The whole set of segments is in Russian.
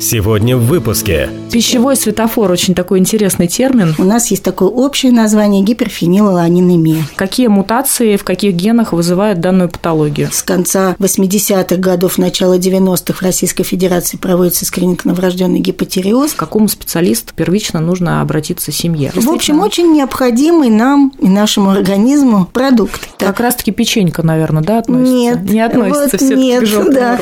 Сегодня в выпуске. Пищевой светофор – очень такой интересный термин. У нас есть такое общее название гиперфенилаланинемия. Какие мутации в каких генах вызывают данную патологию? С конца 80-х годов, начала 90-х в Российской Федерации проводится скрининг на врожденный гипотереоз. К какому специалисту первично нужно обратиться семье? В общем, очень необходимый нам и нашему организму продукт. Как раз-таки печенька, наверное, да, относится? Нет. Не относится вот все нет, к да.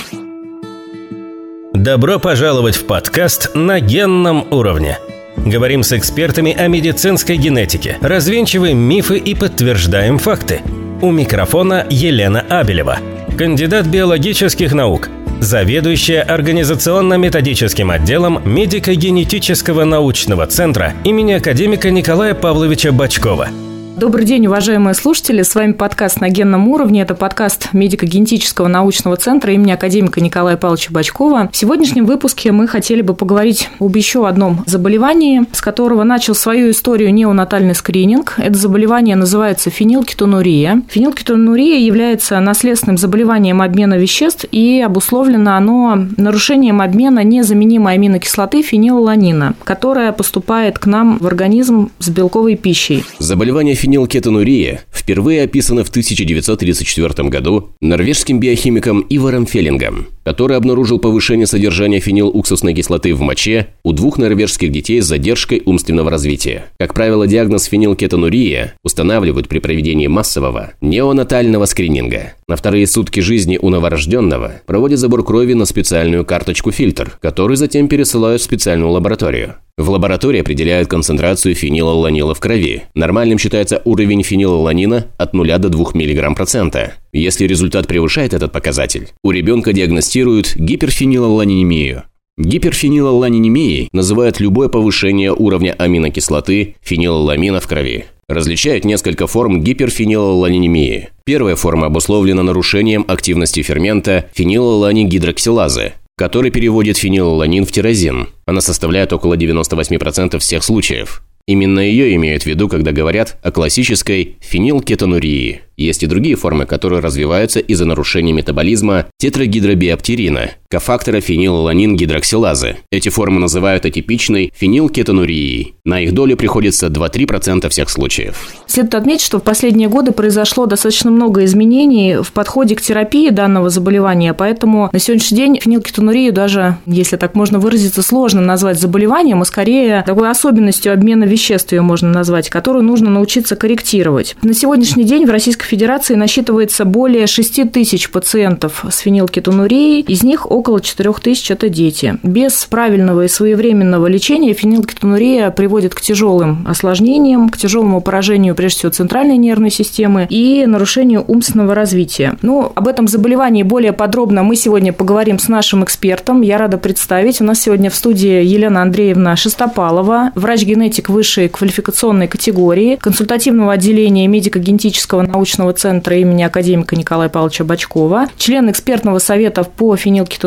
Добро пожаловать в подкаст на генном уровне. Говорим с экспертами о медицинской генетике, развенчиваем мифы и подтверждаем факты. У микрофона Елена Абелева, кандидат биологических наук, заведующая организационно-методическим отделом медико-генетического научного центра имени академика Николая Павловича Бачкова – Добрый день, уважаемые слушатели. С вами подкаст «На генном уровне». Это подкаст медико-генетического научного центра имени академика Николая Павловича Бачкова. В сегодняшнем выпуске мы хотели бы поговорить об еще одном заболевании, с которого начал свою историю неонатальный скрининг. Это заболевание называется фенилкетонурия. Фенилкетонурия является наследственным заболеванием обмена веществ и обусловлено оно нарушением обмена незаменимой аминокислоты фенилаланина, которая поступает к нам в организм с белковой пищей. Заболевание фенилкетонурия впервые описано в 1934 году норвежским биохимиком Иваром Феллингом, который обнаружил повышение содержания фенилуксусной кислоты в моче у двух норвежских детей с задержкой умственного развития. Как правило, диагноз фенилкетонурия устанавливают при проведении массового неонатального скрининга. На вторые сутки жизни у новорожденного проводят забор крови на специальную карточку-фильтр, который затем пересылают в специальную лабораторию. В лаборатории определяют концентрацию фенилаланила в крови. Нормальным считается уровень фенилаланина от 0 до 2 мг процента. Если результат превышает этот показатель, у ребенка диагностируют гиперфенилаланинемию. Гиперфенилаланинемией называют любое повышение уровня аминокислоты фенилаламина в крови. Различают несколько форм гиперфенилаланинемии. Первая форма обусловлена нарушением активности фермента фенилаланигидроксилазы, который переводит фенилаланин в тирозин. Она составляет около 98% всех случаев. Именно ее имеют в виду, когда говорят о классической фенилкетонурии. Есть и другие формы, которые развиваются из-за нарушения метаболизма тетрагидробиоптерина, кофактора фенилаланин-гидроксилазы. Эти формы называют атипичной фенилкетонурией. На их долю приходится 2-3% всех случаев. Следует отметить, что в последние годы произошло достаточно много изменений в подходе к терапии данного заболевания, поэтому на сегодняшний день фенилкетонурию даже, если так можно выразиться, сложно назвать заболеванием, а скорее такой особенностью обмена веществ ее можно назвать, которую нужно научиться корректировать. На сегодняшний день в Российской Федерации насчитывается более 6 тысяч пациентов с фенилкетонурией, из них около 4 тысяч – это дети. Без правильного и своевременного лечения фенилкетонурия приводит к тяжелым осложнениям, к тяжелому поражению, прежде всего, центральной нервной системы и нарушению умственного развития. Ну, об этом заболевании более подробно мы сегодня поговорим с нашим экспертом. Я рада представить. У нас сегодня в студии Елена Андреевна Шестопалова, врач-генетик высшей квалификационной категории, консультативного отделения медико-генетического научного центра имени академика Николая Павловича Бачкова, член экспертного совета по фенилкетонурии,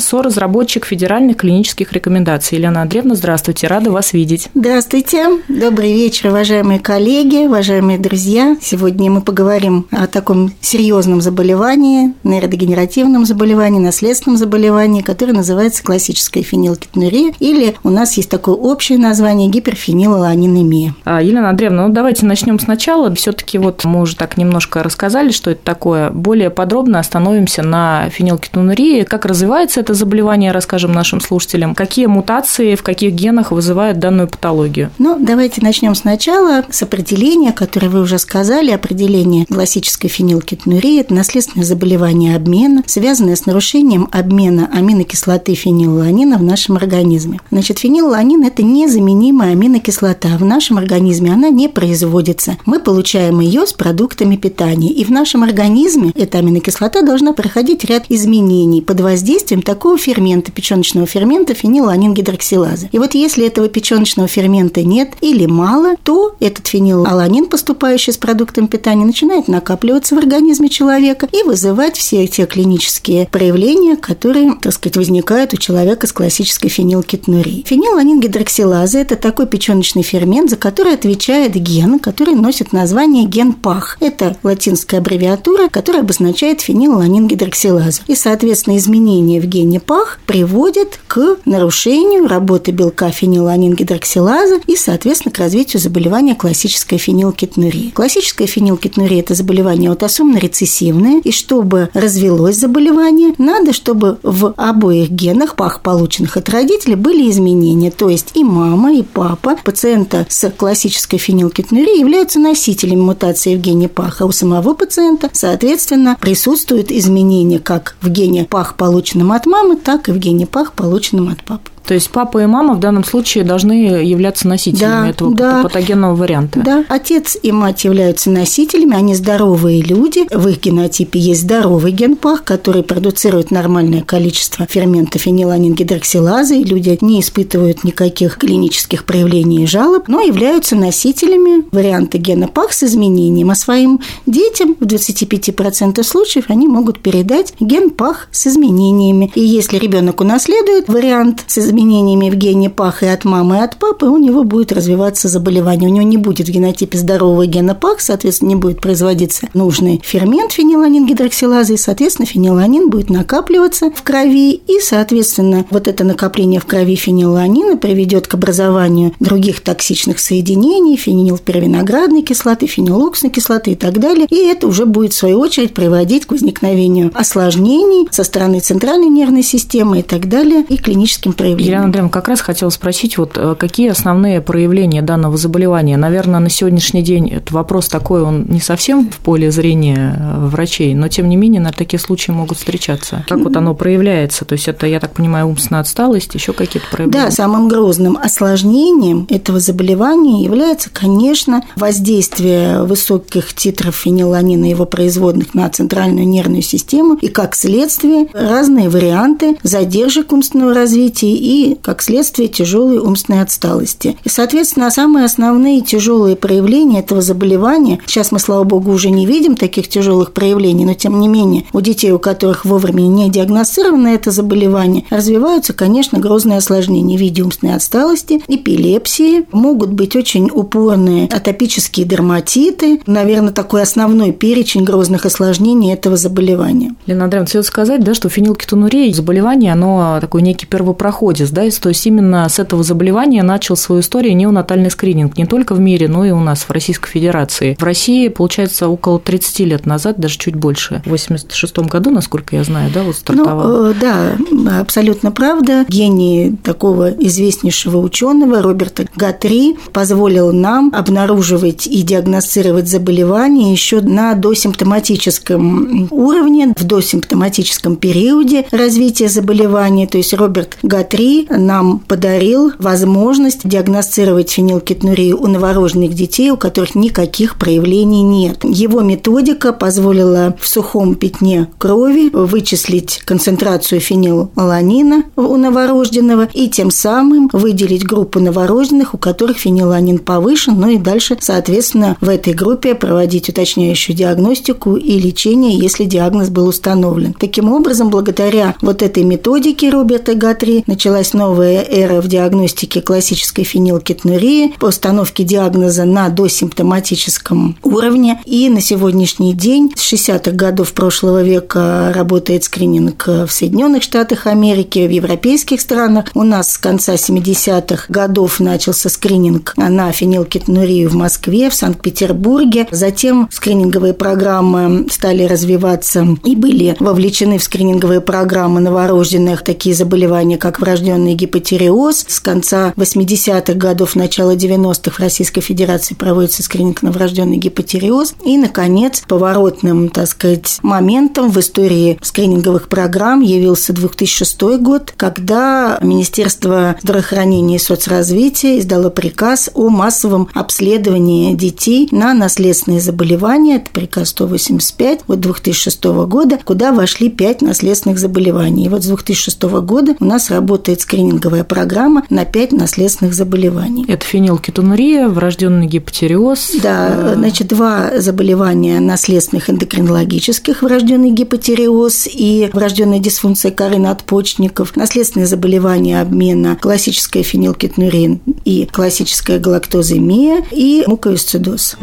соразработчик федеральных клинических рекомендаций. Елена Андреевна, здравствуйте, рада вас видеть. Здравствуйте, добрый вечер, уважаемые коллеги, уважаемые друзья. Сегодня мы поговорим о таком серьезном заболевании, нейродегенеративном заболевании, наследственном заболевании, которое называется классическая фенилкетонурия, или у нас есть такое общее название гиперфенилаланинемия. А, Елена Андреевна, ну давайте начнем сначала. Все-таки вот мы уже так немножко рассказали, что это такое. Более подробно остановимся на фенилкетонурии. Как развивается это заболевание, расскажем нашим слушателям. Какие мутации в каких генах вызывают данную патологию? Ну, давайте начнем сначала с определения, которое вы уже сказали. Определение классической фенилкетонурии – это наследственное заболевание обмена, связанное с нарушением обмена аминокислоты фенилланина в нашем организме. Значит, фенилланин – это незаменимая аминокислота. В нашем организме она не производится. Мы получаем ее с продуктами питания. И в нашем организме эта аминокислота должна проходить ряд изменений под воздействием такого фермента, печеночного фермента фенилаланин-гидроксилазы. И вот если этого печеночного фермента нет или мало, то этот фенилаланин, поступающий с продуктом питания, начинает накапливаться в организме человека и вызывать все те клинические проявления, которые, так сказать, возникают у человека с классической фенилкетонурией. Фенилаланин-гидроксилаза – это такой печеночный фермент, за который отвечает ген, который носит название ген ПАХ. Это латинская аббревиатура, которая обозначает фенилаланин гидроксилазу. И, соответственно, изменение изменения гене ПАХ приводят к нарушению работы белка фениланин-гидроксилаза и, соответственно, к развитию заболевания классической фенилкетонурии. Классическая фенилкетонурия – это заболевание аутосомно-рецессивное, и чтобы развелось заболевание, надо, чтобы в обоих генах ПАХ, полученных от родителей, были изменения. То есть и мама, и папа пациента с классической фенилкетонурией являются носителями мутации в гене ПАХ, а у самого пациента, соответственно, присутствуют изменения как в гене ПАХ, полученном от мамы, так и в гене ПАХ, полученном от папы. То есть папа и мама в данном случае должны являться носителями да, этого да, патогенного варианта. Да, отец и мать являются носителями, они здоровые люди. В их генотипе есть здоровый генпах, который продуцирует нормальное количество фермента фениланин-гидроксилазы, и люди не испытывают никаких клинических проявлений и жалоб, но являются носителями варианта гена ПАХ с изменением. А своим детям в 25% случаев они могут передать ген ПАХ с изменениями. И если ребенок унаследует вариант с изменениями, изменениями в гене ПАХ и от мамы, и от папы, у него будет развиваться заболевание. У него не будет в генотипе здорового гена ПАХ, соответственно, не будет производиться нужный фермент фениланин-гидроксилазы, и, соответственно, фениланин будет накапливаться в крови, и, соответственно, вот это накопление в крови фениланина приведет к образованию других токсичных соединений, фенилпервиноградной кислоты, фенилоксной кислоты и так далее. И это уже будет, в свою очередь, приводить к возникновению осложнений со стороны центральной нервной системы и так далее, и клиническим проявлениям. Елена Андреевна, как раз хотела спросить, вот э, какие основные проявления данного заболевания? Наверное, на сегодняшний день это вопрос такой, он не совсем в поле зрения э, врачей, но тем не менее, на такие случаи могут встречаться. Как вот оно проявляется? То есть это, я так понимаю, умственная отсталость, еще какие-то проявления? Да, самым грозным осложнением этого заболевания является, конечно, воздействие высоких титров фениланина и его производных на центральную нервную систему и, как следствие, разные варианты задержек умственного развития и как следствие, тяжелой умственной отсталости. И, соответственно, самые основные тяжелые проявления этого заболевания, сейчас мы, слава богу, уже не видим таких тяжелых проявлений, но тем не менее у детей, у которых вовремя не диагностировано это заболевание, развиваются, конечно, грозные осложнения в виде умственной отсталости, эпилепсии, могут быть очень упорные атопические дерматиты, наверное, такой основной перечень грозных осложнений этого заболевания. Лена Андреевна, стоит сказать, да, что фенилкетонурия заболевание, оно такой некий первопроходец да, то есть именно с этого заболевания начал свою историю неонатальный скрининг не только в мире, но и у нас в Российской Федерации. В России, получается, около 30 лет назад, даже чуть больше, в 86 году, насколько я знаю, да, вот стартовал. Ну, э, да, абсолютно правда. Гений такого известнейшего ученого Роберта Гатри позволил нам обнаруживать и диагностировать заболевания еще на досимптоматическом уровне, в досимптоматическом периоде развития заболевания. То есть Роберт Гатри нам подарил возможность диагностировать фенилкетонурию у новорожденных детей, у которых никаких проявлений нет. Его методика позволила в сухом пятне крови вычислить концентрацию фенилаланина у новорожденного и тем самым выделить группу новорожденных, у которых фенилаланин повышен, ну и дальше, соответственно, в этой группе проводить уточняющую диагностику и лечение, если диагноз был установлен. Таким образом, благодаря вот этой методике Роберта Гатри началась началась новая эра в диагностике классической фенилкетонурии, по установке диагноза на досимптоматическом уровне. И на сегодняшний день, с 60-х годов прошлого века, работает скрининг в Соединенных Штатах Америки, в европейских странах. У нас с конца 70-х годов начался скрининг на фенилкетонурию в Москве, в Санкт-Петербурге. Затем скрининговые программы стали развиваться и были вовлечены в скрининговые программы новорожденных такие заболевания, как врожденный врожденный гипотереоз. С конца 80-х годов, начала 90-х в Российской Федерации проводится скрининг на врожденный гипотереоз. И, наконец, поворотным, так сказать, моментом в истории скрининговых программ явился 2006 год, когда Министерство здравоохранения и соцразвития издало приказ о массовом обследовании детей на наследственные заболевания. Это приказ 185 от 2006 года, куда вошли пять наследственных заболеваний. И вот с 2006 года у нас работает скрининговая программа на 5 наследственных заболеваний. Это фенилкетонурия, врожденный гипотереоз. Да, э, значит, два заболевания наследственных эндокринологических, врожденный гипотереоз и врожденная дисфункция коры надпочечников, наследственные заболевания обмена, классическая фенилкетонурия и классическая галактоземия и муковисцидоз.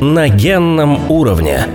На генном уровне.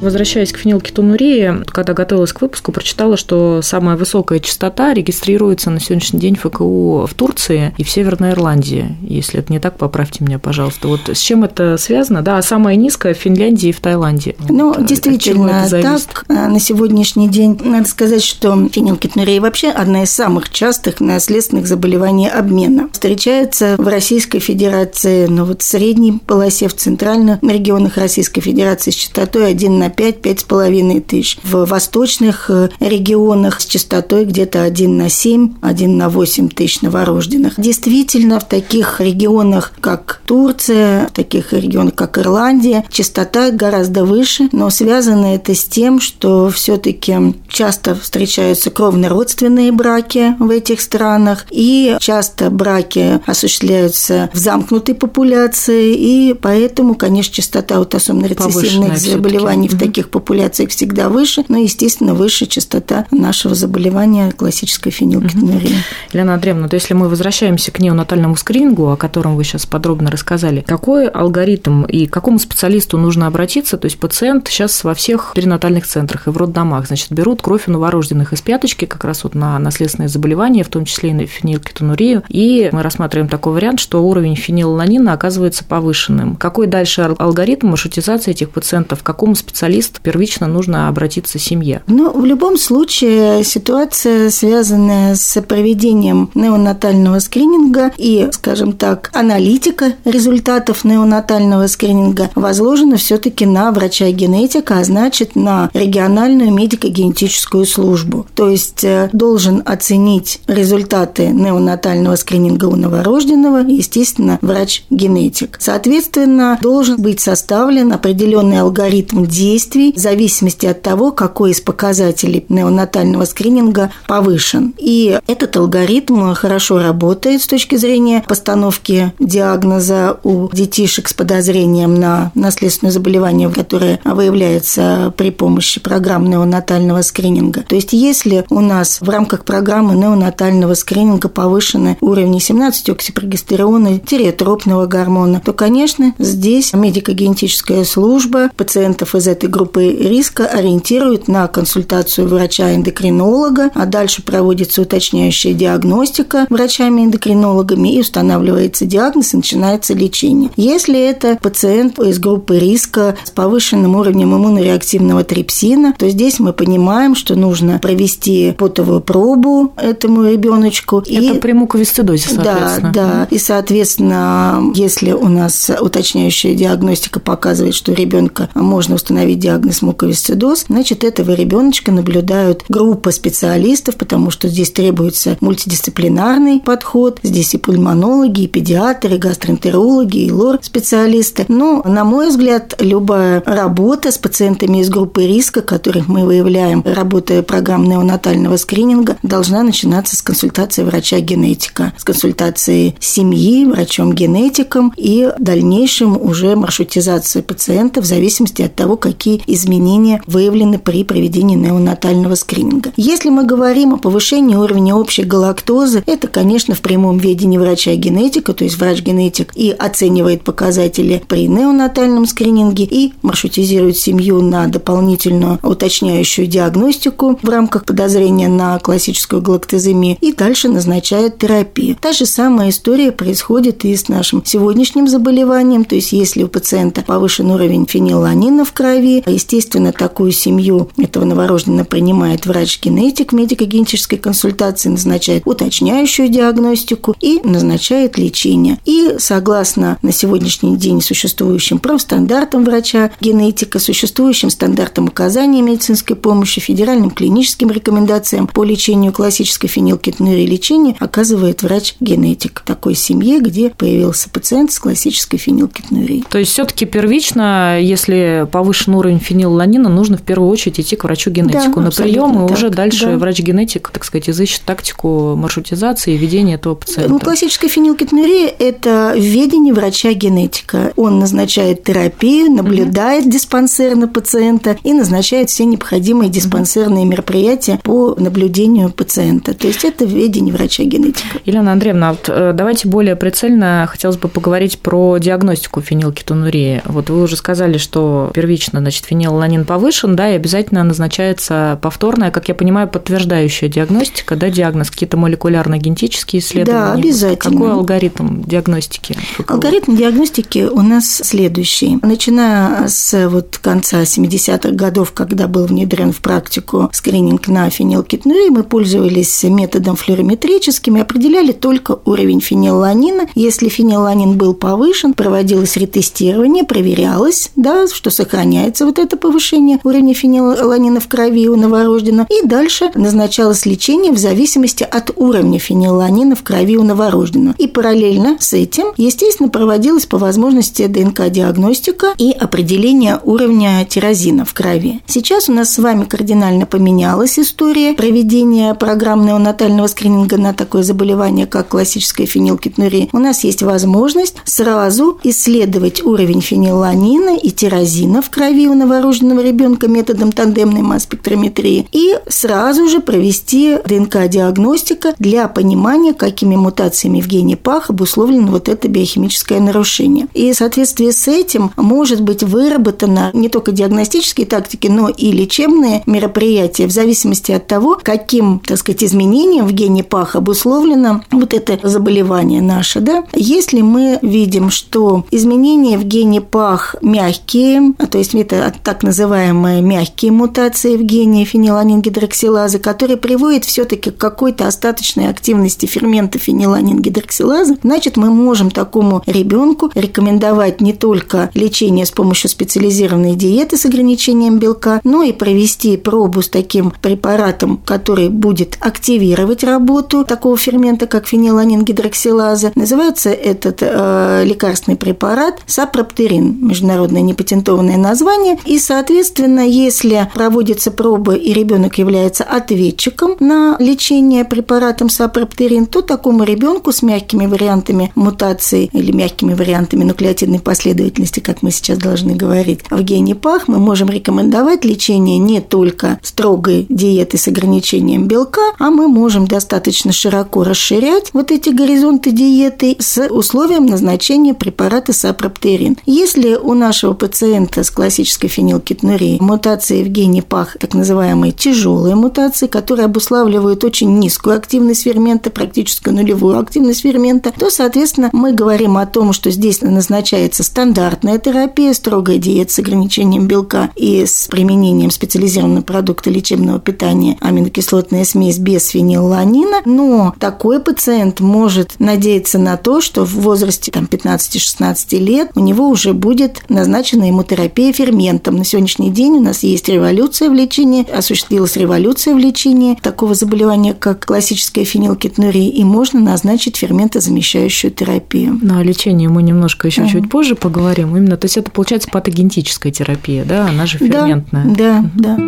Возвращаясь к фенилкетонурии, когда готовилась к выпуску, прочитала, что самая высокая частота регистрируется на сегодняшний день ФКУ в Турции и в Северной Ирландии. Если это не так, поправьте меня, пожалуйста. Вот с чем это связано? Да, а самая низкая в Финляндии и в Таиланде. Ну, вот, действительно, так. А, на сегодняшний день надо сказать, что фенилкетонурия вообще одна из самых частых наследственных заболеваний обмена. Встречается в Российской Федерации, но вот в средней полосе, в центральных регионах Российской Федерации с частотой 1 на 5-5,5 тысяч. В восточных э, регионах с частотой где-то 1 на 7, 1 на 8 тысяч новорожденных. Действительно, в таких регионах, как Турция, в таких регионах, как Ирландия, частота гораздо выше, но связано это с тем, что все-таки часто встречаются кровно-родственные браки в этих странах, и часто браки осуществляются в замкнутой популяции, и поэтому, конечно, частота аутосомно-рецессивных заболеваний в таких популяциях всегда выше, но, естественно, выше частота нашего заболевания классической фенилкетонурии. Елена Андреевна, то если мы возвращаемся к неонатальному скринингу, о котором вы сейчас подробно рассказали, какой алгоритм и к какому специалисту нужно обратиться? То есть пациент сейчас во всех перинатальных центрах и в роддомах, значит, берут кровь у новорожденных из пяточки как раз вот на наследственные заболевания, в том числе и на фенилкетонурию, и мы рассматриваем такой вариант, что уровень фенилланина оказывается повышенным. Какой дальше алгоритм маршрутизации этих пациентов? К какому специалисту первично нужно обратиться семье? Ну, в любом случае ситуация, связанная с проведением неонатального скрининга и, скажем так, аналитика результатов неонатального скрининга возложена все-таки на врача-генетика, а значит на региональную медико-генетическую службу. То есть э, должен оценить результаты неонатального скрининга у новорожденного, естественно, врач-генетик. Соответственно, должен быть составлен определенный алгоритм действий в зависимости от того, какой из показателей неонатального скрининга повышен. И этот алгоритм хорошо работает с точки зрения постановки диагноза у детишек с подозрением на наследственное заболевание, которое выявляется при помощи программ неонатального скрининга. То есть, если у нас в рамках программы неонатального скрининга повышены уровни 17-оксипрогестерона, тиреотропного гормона, то, конечно, здесь медико-генетическая служба пациентов из этой группы риска ориентирует на консультацию врача-эндокринолога, а дальше проводится уточняющая диагностика врачами-эндокринологами и устанавливается диагноз и начинается лечение. Если это пациент из группы риска с повышенным уровнем иммунореактивного трипсина, то здесь мы понимаем, что нужно провести потовую пробу этому ребеночку. Это и... при муковисцидозе, соответственно. Да, да. И, соответственно, если у нас уточняющая диагностика показывает, что ребенка можно установить диагноз муковисцидоз, значит, этого ребеночка наблюдают группа специалистов, потому что здесь требуется мультидисциплинарный подход. Здесь и пульмонологи, и педиатры, и гастроэнтерологи, и лор-специалисты. Но, на мой взгляд, любая работа с пациентами из группы риска, которых мы выявляем, работая программ неонатального скрининга, должна начинаться с консультации врача-генетика, с консультации семьи, врачом-генетиком и в уже маршрутизация пациента в зависимости от того, какие изменения выявлены при проведении неонатального скрининга. Если мы говорим о повышении уровня общей галактозы, это, конечно, в прямом ведении врача-генетика, то есть врач-генетик и оценивает показатели при неонатальном скрининге и маршрутизирует семью на дополнительную уточняющую диагностику в рамках подозрения на классическую галактоземию и дальше назначает терапию. Та же самая история происходит и с нашим сегодняшним заболеванием, то есть если у пациента повышен уровень фенилланина в крови, естественно, такую семью этого новорожденного принимает врач-генетик медико-генетической консультации, назначает уточняющую диагностику и назначает лечение. И согласно на сегодняшний день существующим профстандартам врача-генетика, существующим стандартам оказания медицинской помощи, федеральным клиническим рекомендациям по лечению классической фенилкетонурии лечения оказывает врач-генетик такой семье, где появился пациент с классической фенилкетонурией. То есть все-таки первично, если повышен уровень фенилланина, нужно в первую очередь идти к врачу-генетику да, на прием, и так. уже дальше да. врач-генетик, так сказать, изыщет тактику маршрутизации и ведения этого пациента. Ну, классическая фенилкетонурия – это введение врача-генетика. Он назначает терапию, наблюдает угу. диспансерно пациента и назначает все необходимые диспансерные мероприятия по наблюдению пациента. То есть это введение врача-генетика. Елена Андреевна, вот э, давайте более прицельно хотелось бы поговорить про диагностику фенилкетонурии. Вот вы уже сказали, что первично значит, фенилаланин повышен, да, и обязательно назначается повторная, как я понимаю, подтверждающая диагностика, да, диагноз, какие-то молекулярно-генетические исследования. Да, обязательно. Какой алгоритм диагностики? Алгоритм диагностики у нас следующий. Начиная с вот конца 70-х годов, когда был внедрен в практику скрининг на фенилкетонурию, мы пользовались методом флюорометрическим и определяли только уровень фенилланина. Если фенилланин был повышен, проводилось ретестирование, проверялось, да, что сохраняется вот это повышение уровня фенилланина в крови у новорожденного. И дальше назначалось лечение в зависимости от уровня фенилланина в крови у новорожденного. И параллельно с этим, естественно, проводилась по возможности ДНК-диагностика и определение уровня тирозина в крови. Сейчас у нас с вами кардинально поменялась история проведения программного натального скрининга на такое заболевание, как классическая фенилкетонурия. У нас есть возможность сразу исследовать уровень фенилланина и тирозина в крови у новорожденного ребенка методом тандемной масс-спектрометрии и сразу же провести ДНК-диагностика для понимания, какими мутациями в гене ПАХ обусловлено вот это биохимическое нарушение. И в соответствии с этим может быть выработана не только диагностические тактики, но и лечебные мероприятия в зависимости от того, каким, так сказать, изменением в гене ПАХ обусловлено вот это заболевание наше. Да? Если мы видим, что изменения в гене ПАХ мягкие, то есть это так называемые мягкие мутации в гене фениланин-гидроксилазы, которые приводят все-таки к какой-то остаточной активности фермента фениланин-гидроксилазы, значит, мы можем такому ребенку рекомендовать не только лечение с помощью специализированной диеты с ограничением белка, но и провести пробу с таким препаратом, который будет активировать работу такого фермента, как фениланин-гидроксилаза. Называется этот э, лекарственный препарат сапроптерин, международное непатентованное название. И, соответственно, если проводится проба и ребенок является ответчиком на лечение препаратом сапроптерин, то такому ребенку с мягкими вариантами мутации или мягкими вариантами нуклеотидной последовательности, как мы сейчас должны говорить, в гене ПАХ мы можем рекомендовать лечение не только строгой диеты с ограничением белка, а мы можем достаточно широко расширять вот эти горизонты диеты с условием назначения препарата сапроптерин. Если у нашего пациента с классической фенилкетонурией мутации в гене ПАХ, так называемые тяжелые мутации, которые обуславливают очень низкую активность фермента, практически нулевую активность фермента, то, соответственно, мы говорим о том, что здесь назначается стандартная терапия, строгая диета с ограничением белка и с применением специализированного продукта лечебного питания аминокислотная смесь без фенилланина, но такой пациент может надеяться на то, что в возрасте там, 15-16 лет у него уже будет назначена ему терапия ферментом. На сегодняшний день у нас есть революция в лечении, осуществилась революция в лечении такого заболевания, как классическая фенилкетонурия, и можно назначить ферментозамещающую терапию. Ну, о лечении мы немножко еще mm. чуть позже поговорим. Именно, то есть это получается патогенетическая терапия, да, она же ферментная. Да, да. да.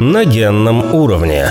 На генном уровне.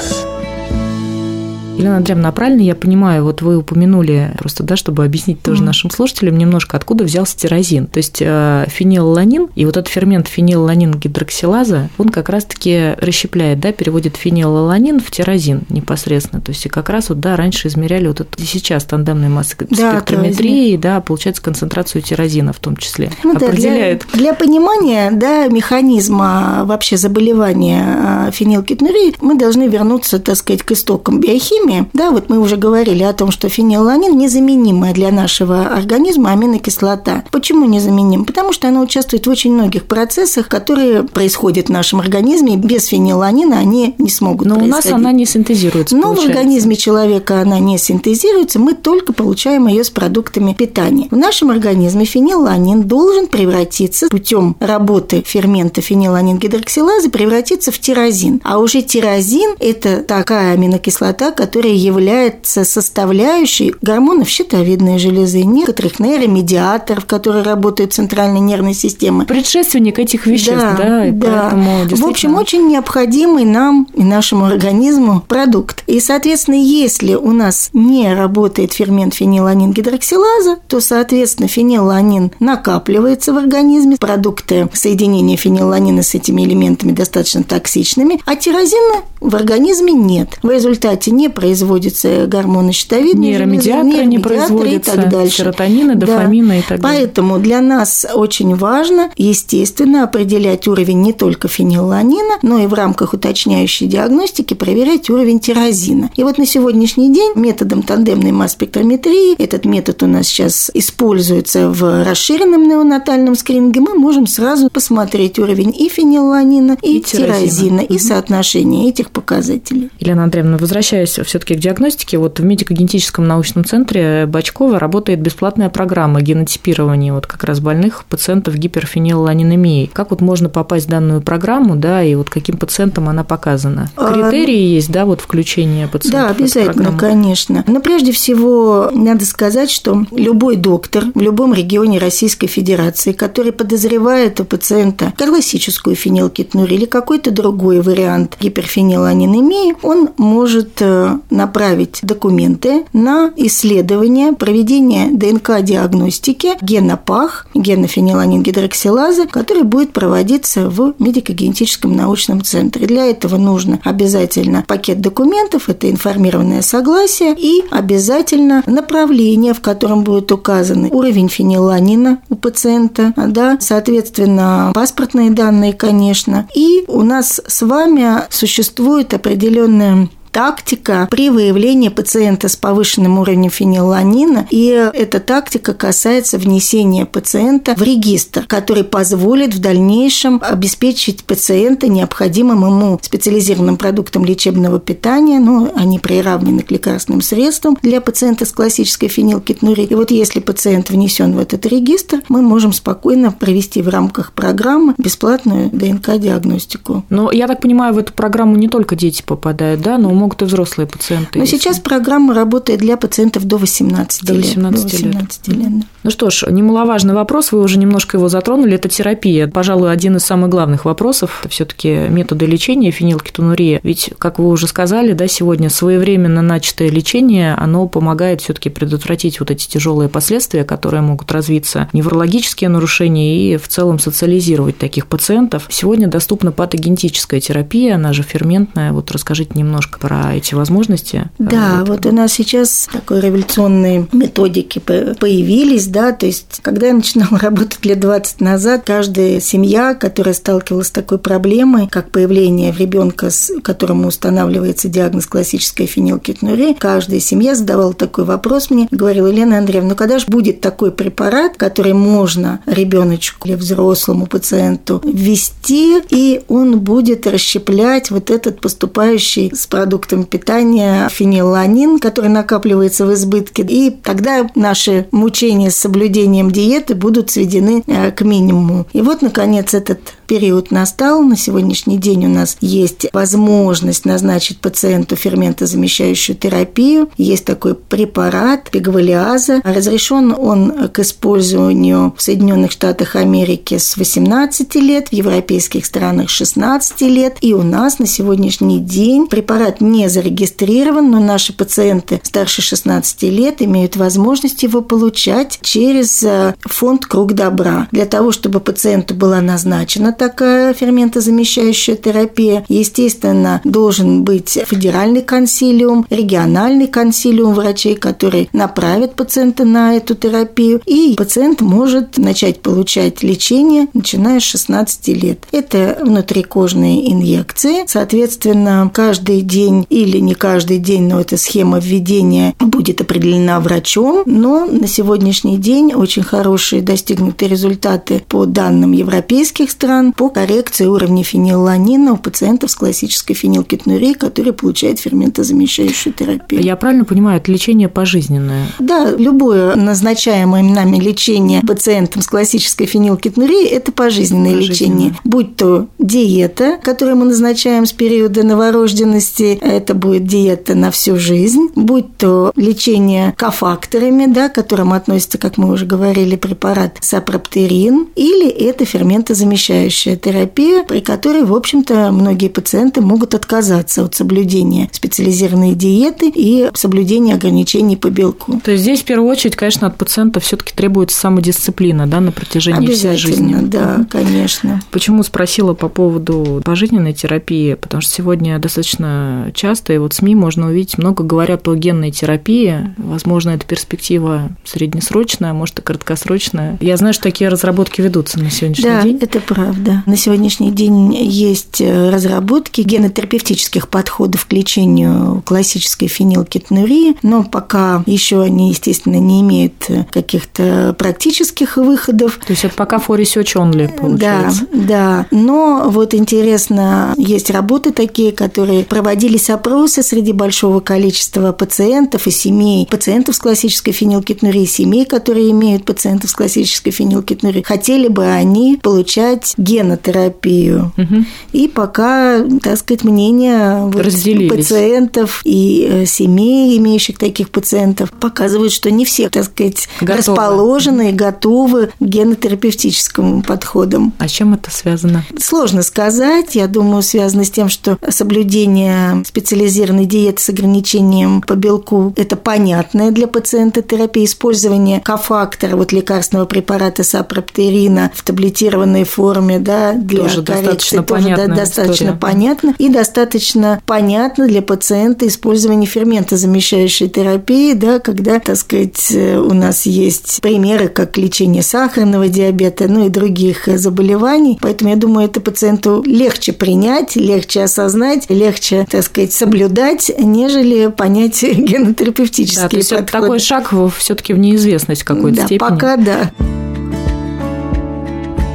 Елена Андреевна, правильно я понимаю, вот вы упомянули, просто, да, чтобы объяснить тоже mm. нашим слушателям немножко, откуда взялся тирозин. То есть э, фенилланин и вот этот фермент фенилланин гидроксилаза, он как раз-таки расщепляет, да, переводит фениллаланин в тирозин непосредственно. То есть и как раз вот, да, раньше измеряли вот это сейчас тандемной массы да, спектрометрии, да, получается концентрацию тирозина в том числе. Ну, определяет. Да, для, для понимания, да, механизма вообще заболевания э, фенилкетонурии мы должны вернуться, так сказать, к истокам биохимии, вами, да, вот мы уже говорили о том, что фенилаланин незаменимая для нашего организма аминокислота. Почему незаменим? Потому что она участвует в очень многих процессах, которые происходят в нашем организме, без фенилаланина они не смогут Но у нас она не синтезируется, Но получается. в организме человека она не синтезируется, мы только получаем ее с продуктами питания. В нашем организме фенилаланин должен превратиться путем работы фермента фенилаланин-гидроксилазы превратиться в тирозин. А уже тирозин – это такая аминокислота, которая которая является составляющей гормонов щитовидной железы, некоторых нейромедиаторов, которые работают в центральной нервной системе. Предшественник этих веществ, да, да, и да. поэтому действительно... В общем, очень необходимый нам и нашему организму продукт. И, соответственно, если у нас не работает фермент фениланин-гидроксилаза, то, соответственно, фенилланин накапливается в организме, продукты соединения фенилланина с этими элементами достаточно токсичными, а тирозина в организме нет. В результате не производятся гормоны щитовидной нейромедиаторы, железы, не производятся, и так дальше. серотонины, дофамина да. и так далее. Поэтому для нас очень важно, естественно, определять уровень не только фенилаланина, но и в рамках уточняющей диагностики проверять уровень тирозина. И вот на сегодняшний день методом тандемной масс-спектрометрии, этот метод у нас сейчас используется в расширенном неонатальном скрининге, мы можем сразу посмотреть уровень и фенилаланина, и, и тирозина, угу. и соотношение этих показателей. Елена Андреевна, возвращаясь все-таки к диагностике, вот в медико-генетическом научном центре Бачкова работает бесплатная программа генотипирования вот как раз больных пациентов гиперфенилланинемией. Как вот можно попасть в данную программу, да, и вот каким пациентам она показана? А, Критерии а, есть, да, вот включение пациентов Да, обязательно, конечно. Но прежде всего надо сказать, что любой доктор в любом регионе Российской Федерации, который подозревает у пациента классическую фенилкетнурию или какой-то другой вариант гиперфениланинемии, он может направить документы на исследование, проведение ДНК-диагностики гена ПАХ, гена фениланин-гидроксилазы, который будет проводиться в медико-генетическом научном центре. Для этого нужно обязательно пакет документов, это информированное согласие и обязательно направление, в котором будет указаны уровень фениланина у пациента, да, соответственно, паспортные данные, конечно. И у нас с вами существует определенная тактика при выявлении пациента с повышенным уровнем фенилланина, и эта тактика касается внесения пациента в регистр, который позволит в дальнейшем обеспечить пациента необходимым ему специализированным продуктом лечебного питания, ну, они приравнены к лекарственным средствам для пациента с классической фенилкетнурией. И вот если пациент внесен в этот регистр, мы можем спокойно провести в рамках программы бесплатную ДНК-диагностику. Но я так понимаю, в эту программу не только дети попадают, да, но могут и взрослые пациенты. Но если... сейчас программа работает для пациентов до 18 до 18 лет. До 18 лет. лет. Ну что ж, немаловажный вопрос, вы уже немножко его затронули, это терапия. Пожалуй, один из самых главных вопросов – это все таки методы лечения фенилкетонурии. Ведь, как вы уже сказали, да, сегодня своевременно начатое лечение, оно помогает все таки предотвратить вот эти тяжелые последствия, которые могут развиться, неврологические нарушения и в целом социализировать таких пациентов. Сегодня доступна патогенетическая терапия, она же ферментная. Вот расскажите немножко про эти возможности. Да, вот, вот у нас сейчас такой революционные методики появились, да, то есть, когда я начинала работать лет 20 назад, каждая семья, которая сталкивалась с такой проблемой, как появление в ребенка, которому устанавливается диагноз классической фенилкетонурия, каждая семья задавала такой вопрос мне, говорила, Елена Андреевна, ну когда же будет такой препарат, который можно ребеночку или взрослому пациенту ввести, и он будет расщеплять вот этот поступающий с продуктом питания фенилланин, который накапливается в избытке, и тогда наши мучения с соблюдением диеты будут сведены э, к минимуму. И вот, наконец, этот период настал. На сегодняшний день у нас есть возможность назначить пациенту ферментозамещающую терапию. Есть такой препарат пигвалиаза. Разрешен он к использованию в Соединенных Штатах Америки с 18 лет, в европейских странах 16 лет. И у нас на сегодняшний день препарат не зарегистрирован, но наши пациенты старше 16 лет имеют возможность его получать через э, фонд «Круг добра». Для того, чтобы пациенту была назначена такая ферментозамещающая терапия, естественно, должен быть федеральный консилиум, региональный консилиум врачей, которые направят пациента на эту терапию, и пациент может начать получать лечение, начиная с 16 лет. Это внутрикожные инъекции. Соответственно, каждый день или не каждый день, но эта схема введения будет определена врачом, но на сегодняшний день очень хорошие достигнуты результаты по данным европейских стран по коррекции уровня фенилланина у пациентов с классической фенилкетонурией, которые получают ферментозамещающую терапию. Я правильно понимаю, это лечение пожизненное? Да, любое назначаемое нами лечение пациентам с классической фенилкетонурией – это пожизненное, пожизненное лечение. Будь то диета, которую мы назначаем с периода новорожденности, это будет диета на всю жизнь, будь то лечение кофакторами, да, к которым относится, как мы уже говорили, препарат сапроптерин, или это ферментозамещающая дорогостоящая терапия, при которой, в общем-то, многие пациенты могут отказаться от соблюдения специализированной диеты и соблюдения ограничений по белку. То есть здесь в первую очередь, конечно, от пациента все-таки требуется самодисциплина, да, на протяжении всей жизни. Да, конечно. Почему спросила по поводу пожизненной терапии? Потому что сегодня достаточно часто, и вот СМИ можно увидеть, много говорят о генной терапии. Возможно, это перспектива среднесрочная, может и краткосрочная. Я знаю, что такие разработки ведутся на сегодняшний да, день. Да, это правда. На сегодняшний день есть э, разработки генотерапевтических подходов к лечению классической фенилкетонурии, но пока еще они, естественно, не имеют каких-то практических выходов. То есть это пока for research only, получается. Да, да. Но вот интересно, есть работы такие, которые проводились опросы среди большого количества пациентов и семей, пациентов с классической фенилкетонурией, семей, которые имеют пациентов с классической фенилкетонурией. Хотели бы они получать генотерапию. Угу. И пока, так сказать, мнения вот пациентов и э, семей, имеющих таких пациентов, показывают, что не все, так сказать, готовы. расположены и готовы к генотерапевтическому подходам. А с чем это связано? Сложно сказать. Я думаю, связано с тем, что соблюдение специализированной диеты с ограничением по белку – это понятная для пациента терапия. Использование кофактора, вот лекарственного препарата сапроптерина в таблетированной форме, да, для тоже коррекции, достаточно тоже да, достаточно история. понятно. И достаточно понятно для пациента использование ферментозамещающей терапии, да, когда, так сказать, у нас есть примеры, как лечение сахарного диабета, ну и других заболеваний. Поэтому я думаю, это пациенту легче принять, легче осознать, легче, так сказать, соблюдать, нежели понять генотерапевтические да, то есть подходы. Такой шаг все-таки в неизвестность какой-то да, степени. Пока да.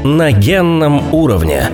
На генном уровне.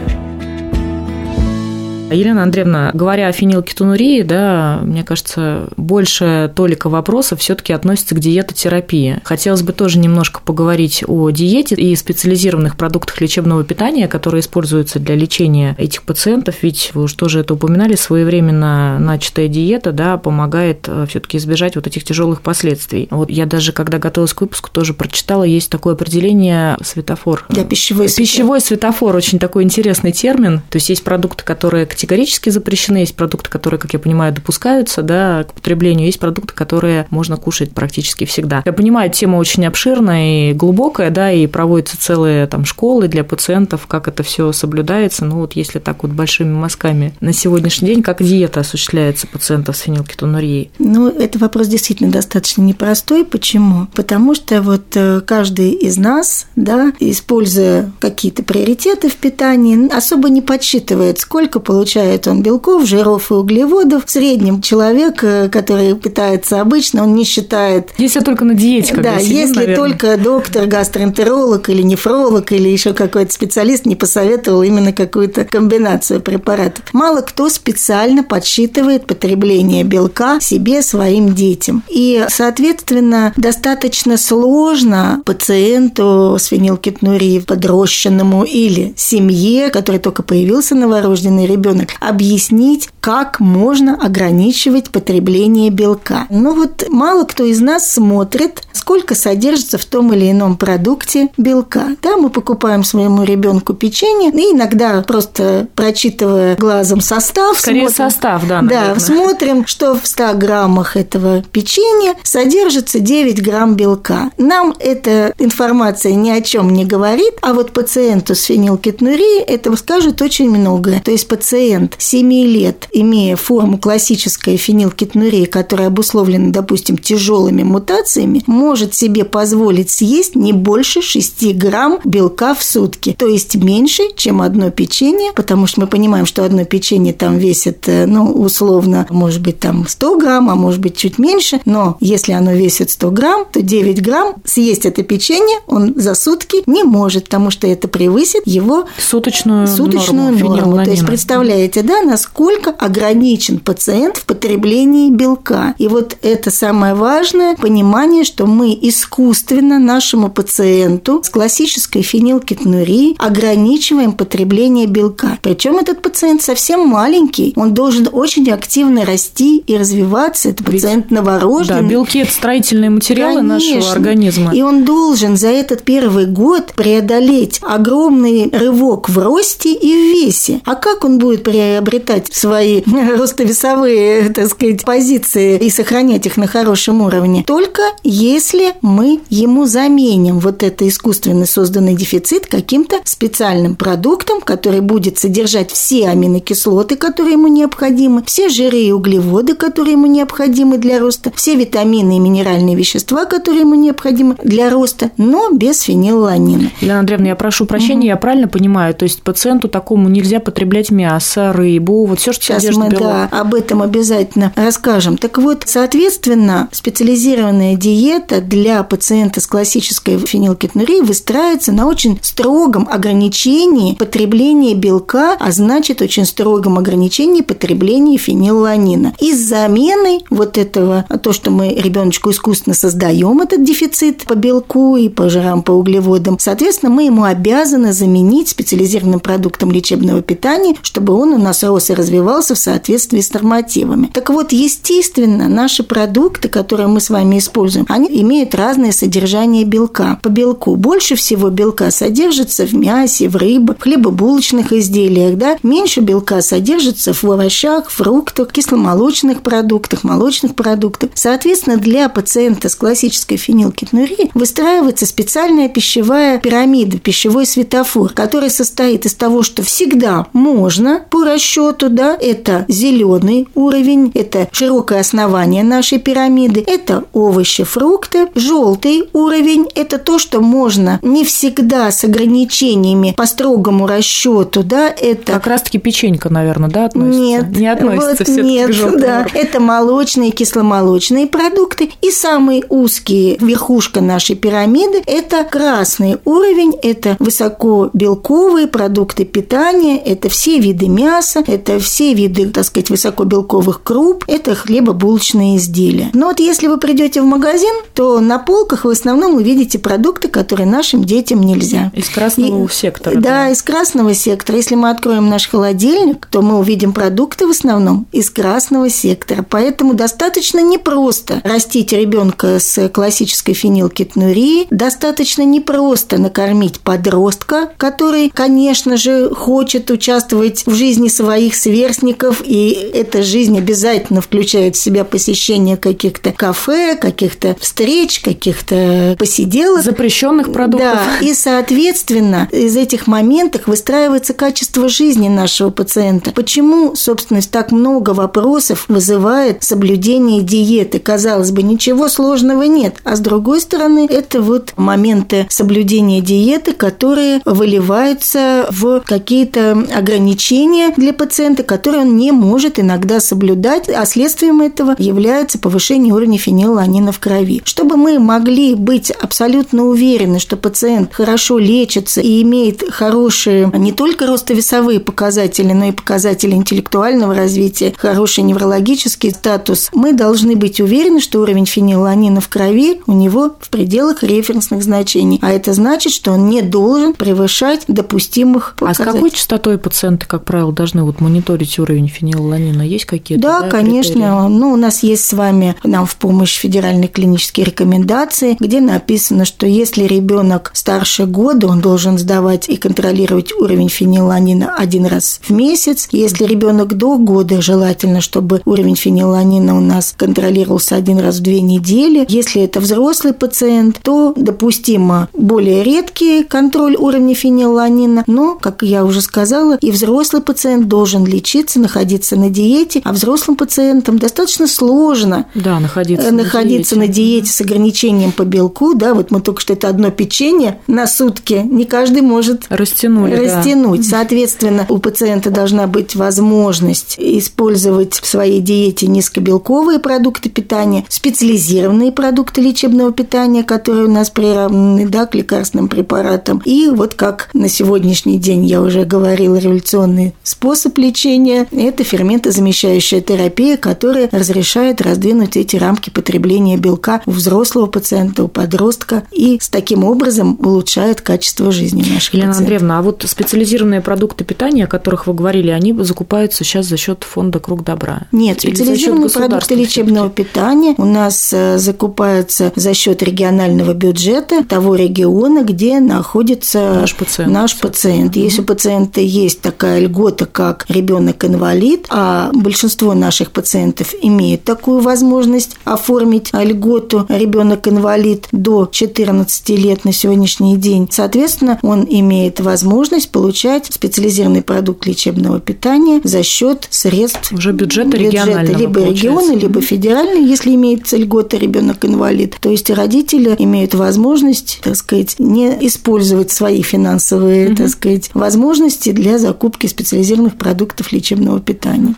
Елена Андреевна, говоря о фенилкетонурии, да, мне кажется, больше толика вопросов все-таки относится к диетотерапии. Хотелось бы тоже немножко поговорить о диете и специализированных продуктах лечебного питания, которые используются для лечения этих пациентов, ведь вы уж тоже это упоминали, своевременно начатая диета, да, помогает э, все-таки избежать вот этих тяжелых последствий. Вот я даже, когда готовилась к выпуску, тоже прочитала, есть такое определение светофор. Да, пищевой светофор. Пищевой светофор, очень такой интересный термин. То есть есть продукты, которые категорически запрещены, есть продукты, которые, как я понимаю, допускаются да, к потреблению, есть продукты, которые можно кушать практически всегда. Я понимаю, тема очень обширная и глубокая, да, и проводятся целые там школы для пациентов, как это все соблюдается. Ну вот если так вот большими мазками на сегодняшний день, как диета осуществляется пациентов с фенилкетонурией? Ну, это вопрос действительно достаточно непростой. Почему? Потому что вот э, каждый из нас, да, используя какие-то приоритеты в питании, особо не подсчитывает, сколько получается получает он белков, жиров и углеводов. В среднем человек, э, который питается обычно, он не считает... Если только на диете, Да, сидим, если наверное. только доктор, гастроэнтеролог или нефролог или еще какой-то специалист не посоветовал именно какую-то комбинацию препаратов. Мало кто специально подсчитывает потребление белка себе, своим детям. И, соответственно, достаточно сложно пациенту с фенилкетонурией подрощенному или семье, который только появился новорожденный ребенок, ребенок, объяснить, как можно ограничивать потребление белка. Ну вот мало кто из нас смотрит, сколько содержится в том или ином продукте белка. Да, мы покупаем своему ребенку печенье, и иногда просто прочитывая глазом состав, Скорее смотрим, состав, да, Да, смотрим, что в 100 граммах этого печенья содержится 9 грамм белка. Нам эта информация ни о чем не говорит, а вот пациенту с фенилкетонурией этого скажет очень многое. То есть пациент 7 лет, имея форму классической фенилкетонурии, которая обусловлена, допустим, тяжелыми мутациями, может себе позволить съесть не больше 6 грамм белка в сутки. То есть меньше, чем одно печенье, потому что мы понимаем, что одно печенье там весит, э, ну, условно, может быть, там 100 грамм, а может быть, чуть меньше, но если оно весит 100 грамм, то 9 грамм съесть это печенье он за сутки не может, потому что это превысит его суточную, суточную норму, норму. То есть, представляете, представляете, да, насколько ограничен пациент в потреблении белка. И вот это самое важное понимание, что мы искусственно нашему пациенту с классической фенилкетонурией ограничиваем потребление белка. Причем этот пациент совсем маленький, он должен очень активно расти и развиваться. Это пациент новорожденный. Да, белки – это строительные материалы Конечно. нашего организма. И он должен за этот первый год преодолеть огромный рывок в росте и в весе. А как он будет приобретать свои ростовесовые, так сказать, позиции и сохранять их на хорошем уровне? Только если мы ему заменим вот это искусственно созданный дефицит каким-то специальным продуктом, который будет содержать все аминокислоты, которые ему необходимы, все жиры и углеводы, которые ему необходимы для роста, все витамины и минеральные вещества, которые ему необходимы для роста, но без фенилланина. Елена Андреевна, я прошу прощения, угу. я правильно понимаю, то есть пациенту такому нельзя потреблять мясо, рыбу, вот все, что Сейчас содержит мы, белок. да, об этом обязательно расскажем. Так вот, соответственно, специализированная диета для пациента с классической фенилкетонурией выстраивается на очень строгом ограничении потребления белка, а значит, очень строгом ограничении потребления фенилланина. И с заменой вот этого, то, что мы ребеночку искусственно создаем этот дефицит по белку и по жирам, по углеводам, соответственно, мы ему обязаны заменить специализированным продуктом лечебного питания, чтобы он у нас рос и развивался в соответствии с нормативами. Так вот, естественно, наши продукты, которые мы с вами используем, они имеют разное содержание белка. По белку больше всего белка содержится в мясе, в рыбе, в хлебобулочных изделиях, да? Меньше белка содержится в овощах, фруктах, кисломолочных продуктах, молочных продуктах. Соответственно, для пациента с классической фенилкетонурией выстраивается специальная пищевая пирамида, пищевой светофор, который состоит из того, что всегда можно по расчету, да, это зеленый уровень, это широкое основание нашей пирамиды, это овощи, фрукты, желтый уровень, это то, что можно не всегда с ограничениями по строгому расчету, да, это... Как раз-таки печенька, наверное, да, относится? Нет. Не относится вот нет, да. Это молочные, кисломолочные продукты. И самый узкий верхушка нашей пирамиды – это красный уровень, это высокобелковые продукты питания, это все виды мяса, это все виды, так сказать, высокобелковых круп, это хлебобулочные изделия. Но вот если вы придете в магазин, то на полках в основном увидите продукты, которые нашим детям нельзя. Из красного и, сектора. Да, да, из красного сектора. Если мы откроем наш холодильник, то мы увидим продукты в основном из красного сектора. Поэтому достаточно непросто растить ребенка с классической фенилкетонурией, достаточно непросто накормить подростка, который, конечно же, хочет участвовать в жизни своих сверстников, и эта жизнь обязательно включает в себя посещение каких-то кафе, каких-то встреч, каких-то посиделок. Запрещенных продуктов. Да, и, соответственно, из этих моментов выстраивается качество жизни нашего пациента. Почему, собственно, так много вопросов вызывает соблюдение диеты? Казалось бы, ничего сложного нет. А с другой стороны, это вот моменты соблюдения диеты, которые выливаются в какие-то ограничения для пациента, которые он не может иногда соблюдать, а следствием этого является повышение уровня фенилаланина в крови. Чтобы мы могли быть абсолютно уверены, что пациент хорошо лечится и имеет хорошие не только ростовесовые показатели, но и показатели интеллектуального развития, хороший неврологический статус, мы должны быть уверены, что уровень фенилаланина в крови у него в пределах референсных значений. А это значит, что он не должен превышать допустимых показателей. А с какой частотой пациенты, как правило, должны вот мониторить уровень фенилаланина? Есть какие-то? Да, да конечно. Критерии? Ну, у нас есть с вами нам в помощь федеральные клинические рекомендации, где написано, что если ребенок старше года, он должен сдавать и контролировать уровень фенилаланина один раз в месяц. Если ребенок до года, желательно, чтобы уровень фенилаланина у нас контролировался один раз в две недели. Если это взрослый пациент, то допустимо более редкий контроль уровня фенилаланина, но, как я уже сказала, и взрослый пациент должен лечиться, находиться на диете, а взрослым пациентам достаточно сложно да, находиться, находиться на, диете. на диете с ограничением по белку. Да, вот мы только что это одно печенье на сутки не каждый может Растянули, растянуть. Да. Соответственно, у пациента должна быть возможность использовать в своей диете низкобелковые продукты питания, специализированные продукты лечебного питания, которые у нас приравнены да, к лекарственным препаратам. И вот как на сегодняшний день я уже говорила, революционные способ лечения – это ферментозамещающая терапия, которая разрешает раздвинуть эти рамки потребления белка у взрослого пациента, у подростка и с таким образом улучшает качество жизни наших Елена пациентов. Андреевна, а вот специализированные продукты питания, о которых вы говорили, они закупаются сейчас за счет фонда «Круг добра»? Нет, Или специализированные продукты лечебного питания у нас э, закупаются за счет регионального бюджета того региона, где находится Наш пациент. Наш пациент. Если у пациента есть такая льгота, как ребенок-инвалид, а большинство наших пациентов имеют такую возможность оформить льготу ребенок-инвалид до 14 лет на сегодняшний день, соответственно, он имеет возможность получать специализированный продукт лечебного питания за счет средств Уже бюджета регионального, либо получается. региона, либо федеральный, если имеется льгота ребенок-инвалид. То есть родители имеют возможность, так сказать, не использовать свои финансовые, так сказать, возможности для закупки специализированных продуктов лечебного питания.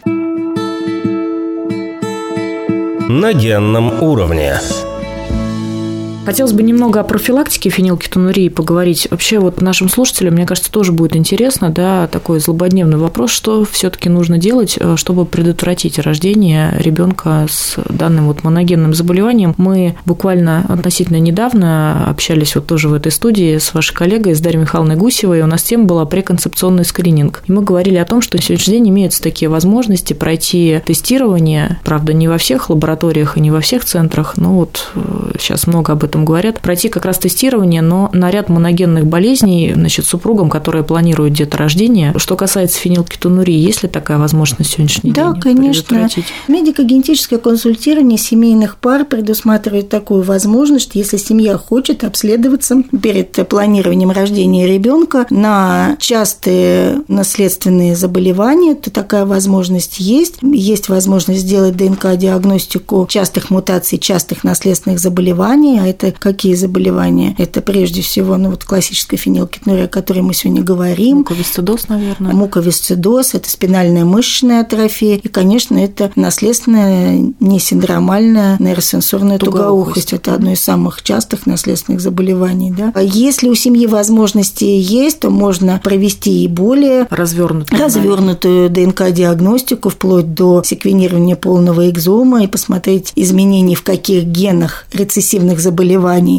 На генном уровне. Хотелось бы немного о профилактике фенилкетонурии поговорить. Вообще вот нашим слушателям, мне кажется, тоже будет интересно, да, такой злободневный вопрос, что все-таки нужно делать, э, чтобы предотвратить рождение ребенка с данным вот моногенным заболеванием. Мы буквально относительно недавно общались вот тоже в этой студии с вашей коллегой, с Дарьей Михайловной Гусевой, и у нас тема была преконцепционный скрининг. И мы говорили о том, что на сегодняшний день имеются такие возможности пройти тестирование, правда, не во всех лабораториях и не во всех центрах, но вот э, сейчас много об этом говорят, пройти как раз тестирование, но на ряд моногенных болезней, значит, супругам, которые планируют деторождение. Что касается фенилкетонурии, есть ли такая возможность сегодняшний Да, день конечно. предотвратить? Медико-генетическое консультирование семейных пар предусматривает такую возможность, если семья хочет обследоваться перед планированием рождения ребенка на частые наследственные заболевания, то такая возможность есть. Есть возможность сделать ДНК-диагностику частых мутаций, частых наследственных заболеваний, а это какие заболевания? Это прежде всего ну, вот классическая фенилкетонурия, о которой мы сегодня говорим, Муковисцидоз, наверное. муковисцидоз, это спинальная мышечная атрофия, и, конечно, это наследственная несиндромальная нейросенсорная Тугоухость. тугоухость. Это одно из самых частых наследственных заболеваний. Да? А Если у семьи возможности есть, то можно провести и более Развернутый. развернутую ДНК-диагностику вплоть до секвенирования полного экзома и посмотреть изменения в каких генах рецессивных заболеваний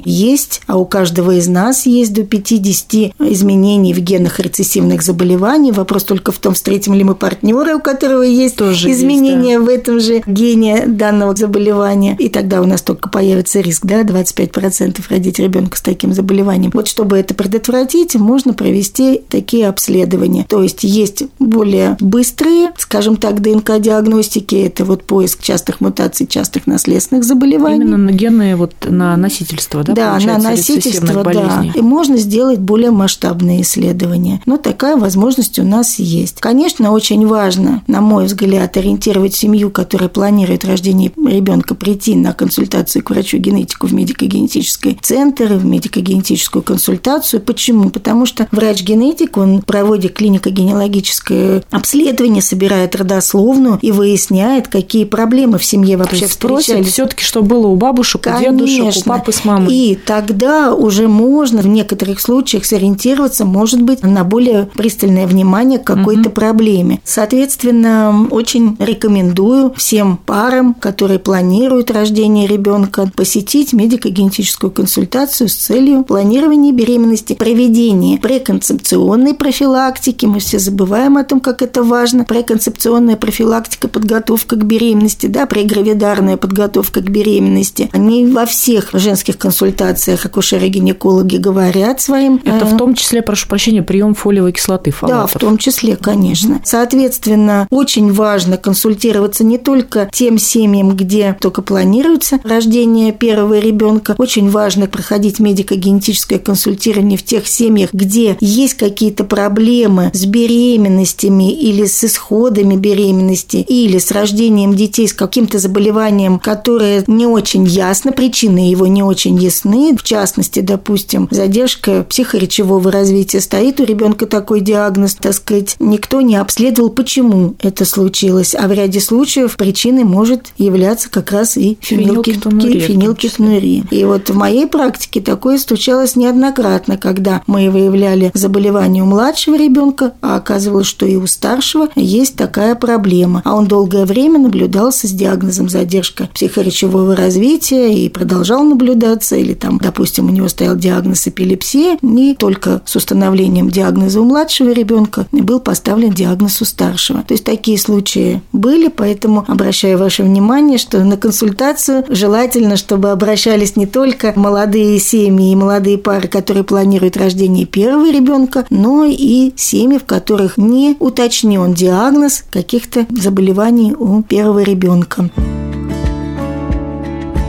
есть, а у каждого из нас есть до 50 изменений в генах рецессивных заболеваний. Вопрос только в том, встретим ли мы партнера, у которого есть Тоже есть, изменения в этом же гене данного заболевания. И тогда у нас только появится риск, да, 25% родить ребенка с таким заболеванием. Вот чтобы это предотвратить, можно провести такие обследования. То есть есть более быстрые, скажем так, ДНК-диагностики, это вот поиск частых мутаций, частых наследственных заболеваний. Именно на генные вот на носительство, да, Да, на носительство, да. И можно сделать более масштабные исследования. Но такая возможность у нас есть. Конечно, очень важно, на мой взгляд, ориентировать семью, которая планирует рождение ребенка, прийти на консультацию к врачу-генетику в медико-генетический центр, в медико-генетическую консультацию. Почему? Потому что врач-генетик, он проводит клинико-генеалогическое обследование, собирает родословную и выясняет, какие проблемы в семье вообще встречались. все-таки, что было у бабушек, у дедушек, у папы с мамой. И тогда уже можно в некоторых случаях сориентироваться, может быть, на более пристальное внимание к какой-то проблеме. Соответственно, очень рекомендую всем парам, которые планируют рождение ребенка, посетить медико-генетическую консультацию с целью планирования беременности, проведения преконцепционной профилактики. Мы все забываем о том, как это важно. Преконцепционная профилактика, подготовка к беременности, да, прегравидарная подготовка к беременности. Они во всех женских консультациях акушеры-гинекологи говорят своим Это э, в том числе, прошу прощения, прием фолиевой кислоты да, фолатов. в том числе, конечно. Соответственно, очень важно консультироваться не только тем семьям, где только планируется рождение первого ребенка. Очень важно проходить медико-генетическое консультирование в тех семьях, где есть какие-то проблемы с беременностями или с исходами беременности, или с рождением детей с каким-то заболеванием, которое не очень ясно, причины его не очень очень ясны. В частности, допустим, задержка психоречевого развития стоит у ребенка такой диагноз, так сказать, никто не обследовал, почему это случилось. А в ряде случаев причиной может являться как раз и фенилкетонурия. фенилкетонурия. И вот в моей практике такое случалось неоднократно, когда мы выявляли заболевание у младшего ребенка, а оказывалось, что и у старшего есть такая проблема. А он долгое время наблюдался с диагнозом задержка психоречевого развития и продолжал наблюдаться, или там, допустим, у него стоял диагноз эпилепсия, и только с установлением диагноза у младшего ребенка был поставлен диагноз у старшего. То есть такие случаи были, поэтому обращаю ваше внимание, что на консультацию желательно, чтобы обращались не только молодые семьи и молодые пары, которые планируют рождение первого ребенка, но и семьи, в которых не уточнен диагноз каких-то заболеваний у первого ребенка.